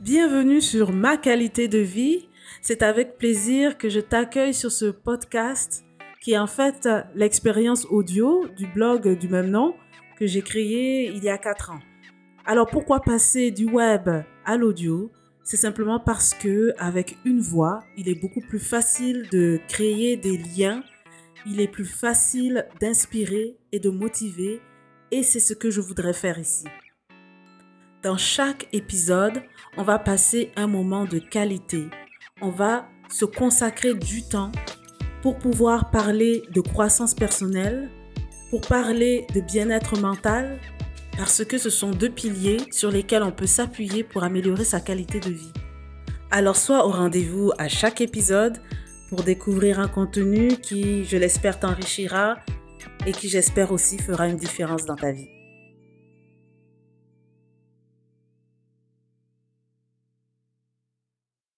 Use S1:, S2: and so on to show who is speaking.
S1: Bienvenue sur Ma qualité de vie. C'est avec plaisir que je t'accueille sur ce podcast qui est en fait l'expérience audio du blog du même nom que j'ai créé il y a quatre ans. Alors pourquoi passer du web à l'audio? C'est simplement parce que avec une voix, il est beaucoup plus facile de créer des liens, il est plus facile d'inspirer et de motiver et c'est ce que je voudrais faire ici. Dans chaque épisode, on va passer un moment de qualité. On va se consacrer du temps pour pouvoir parler de croissance personnelle, pour parler de bien-être mental, parce que ce sont deux piliers sur lesquels on peut s'appuyer pour améliorer sa qualité de vie. Alors sois au rendez-vous à chaque épisode pour découvrir un contenu qui, je l'espère, t'enrichira et qui, j'espère aussi, fera une différence dans ta vie.